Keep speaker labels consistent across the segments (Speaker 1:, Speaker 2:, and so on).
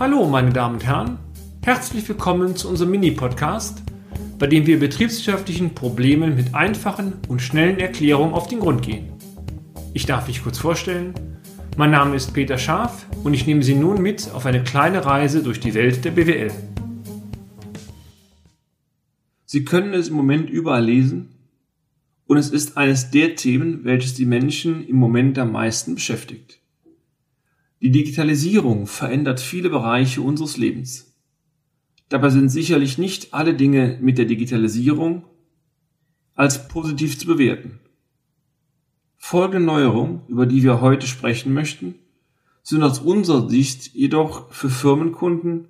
Speaker 1: Hallo, meine Damen und Herren. Herzlich willkommen zu unserem Mini-Podcast, bei dem wir betriebswirtschaftlichen Problemen mit einfachen und schnellen Erklärungen auf den Grund gehen. Ich darf mich kurz vorstellen. Mein Name ist Peter Scharf und ich nehme Sie nun mit auf eine kleine Reise durch die Welt der BWL.
Speaker 2: Sie können es im Moment überall lesen und es ist eines der Themen, welches die Menschen im Moment am meisten beschäftigt. Die Digitalisierung verändert viele Bereiche unseres Lebens. Dabei sind sicherlich nicht alle Dinge mit der Digitalisierung als positiv zu bewerten. Folgende Neuerungen, über die wir heute sprechen möchten, sind aus unserer Sicht jedoch für Firmenkunden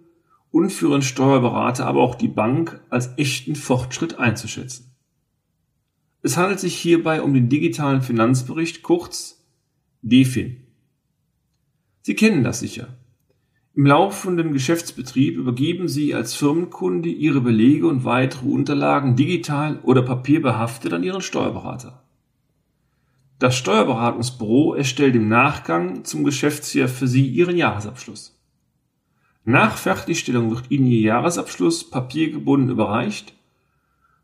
Speaker 2: und für ihren Steuerberater, aber auch die Bank als echten Fortschritt einzuschätzen. Es handelt sich hierbei um den digitalen Finanzbericht, kurz DFIN. Sie kennen das sicher. Im laufenden Geschäftsbetrieb übergeben Sie als Firmenkunde Ihre Belege und weitere Unterlagen digital oder papierbehaftet an Ihren Steuerberater. Das Steuerberatungsbüro erstellt im Nachgang zum Geschäftsjahr für Sie Ihren Jahresabschluss. Nach Fertigstellung wird Ihnen Ihr Jahresabschluss papiergebunden überreicht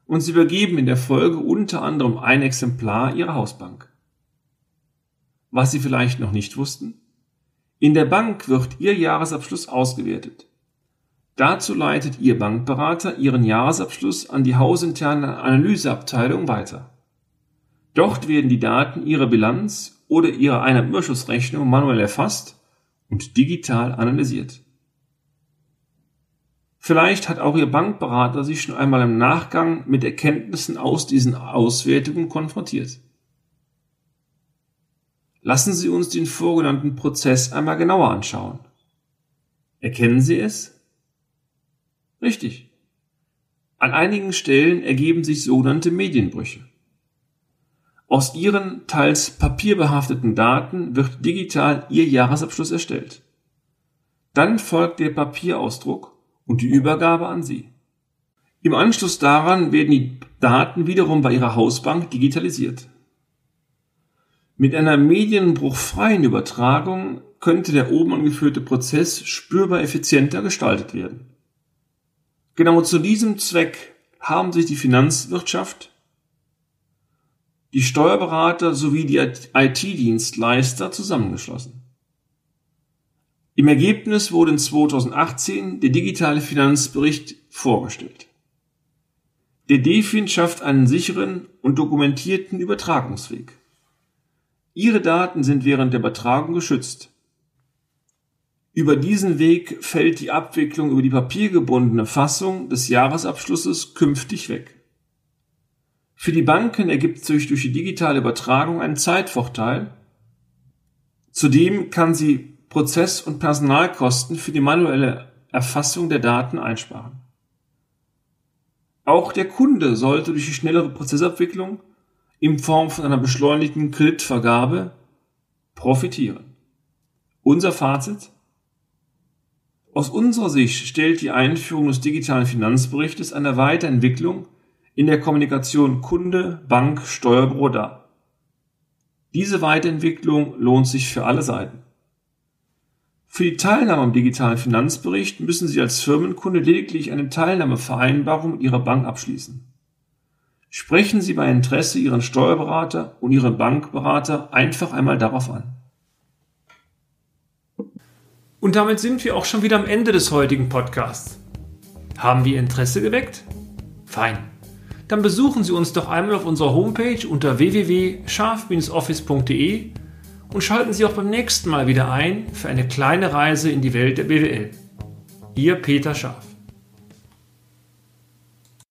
Speaker 2: und sie übergeben in der Folge unter anderem ein Exemplar ihrer Hausbank. Was Sie vielleicht noch nicht wussten? In der Bank wird Ihr Jahresabschluss ausgewertet. Dazu leitet Ihr Bankberater Ihren Jahresabschluss an die hausinterne Analyseabteilung weiter. Dort werden die Daten Ihrer Bilanz oder Ihrer Einnahmenüberschussrechnung manuell erfasst und digital analysiert. Vielleicht hat auch Ihr Bankberater sich schon einmal im Nachgang mit Erkenntnissen aus diesen Auswertungen konfrontiert. Lassen Sie uns den vorgenannten Prozess einmal genauer anschauen. Erkennen Sie es? Richtig. An einigen Stellen ergeben sich sogenannte Medienbrüche. Aus Ihren teils papierbehafteten Daten wird digital Ihr Jahresabschluss erstellt. Dann folgt der Papierausdruck und die Übergabe an Sie. Im Anschluss daran werden die Daten wiederum bei Ihrer Hausbank digitalisiert. Mit einer medienbruchfreien Übertragung könnte der oben angeführte Prozess spürbar effizienter gestaltet werden. Genau zu diesem Zweck haben sich die Finanzwirtschaft, die Steuerberater sowie die IT-Dienstleister zusammengeschlossen. Im Ergebnis wurde in 2018 der digitale Finanzbericht vorgestellt. Der DFIN schafft einen sicheren und dokumentierten Übertragungsweg. Ihre Daten sind während der Übertragung geschützt. Über diesen Weg fällt die Abwicklung über die papiergebundene Fassung des Jahresabschlusses künftig weg. Für die Banken ergibt sich durch die digitale Übertragung einen Zeitvorteil. Zudem kann sie Prozess- und Personalkosten für die manuelle Erfassung der Daten einsparen. Auch der Kunde sollte durch die schnellere Prozessabwicklung in Form von einer beschleunigten Kreditvergabe profitieren. Unser Fazit? Aus unserer Sicht stellt die Einführung des digitalen Finanzberichtes eine Weiterentwicklung in der Kommunikation Kunde, Bank, Steuerbüro dar. Diese Weiterentwicklung lohnt sich für alle Seiten. Für die Teilnahme am digitalen Finanzbericht müssen Sie als Firmenkunde lediglich eine Teilnahmevereinbarung mit Ihrer Bank abschließen. Sprechen Sie bei Interesse Ihren Steuerberater und Ihren Bankberater einfach einmal darauf an.
Speaker 1: Und damit sind wir auch schon wieder am Ende des heutigen Podcasts. Haben wir Interesse geweckt? Fein. Dann besuchen Sie uns doch einmal auf unserer Homepage unter www.scharf-office.de und schalten Sie auch beim nächsten Mal wieder ein für eine kleine Reise in die Welt der BWL. Ihr Peter Scharf.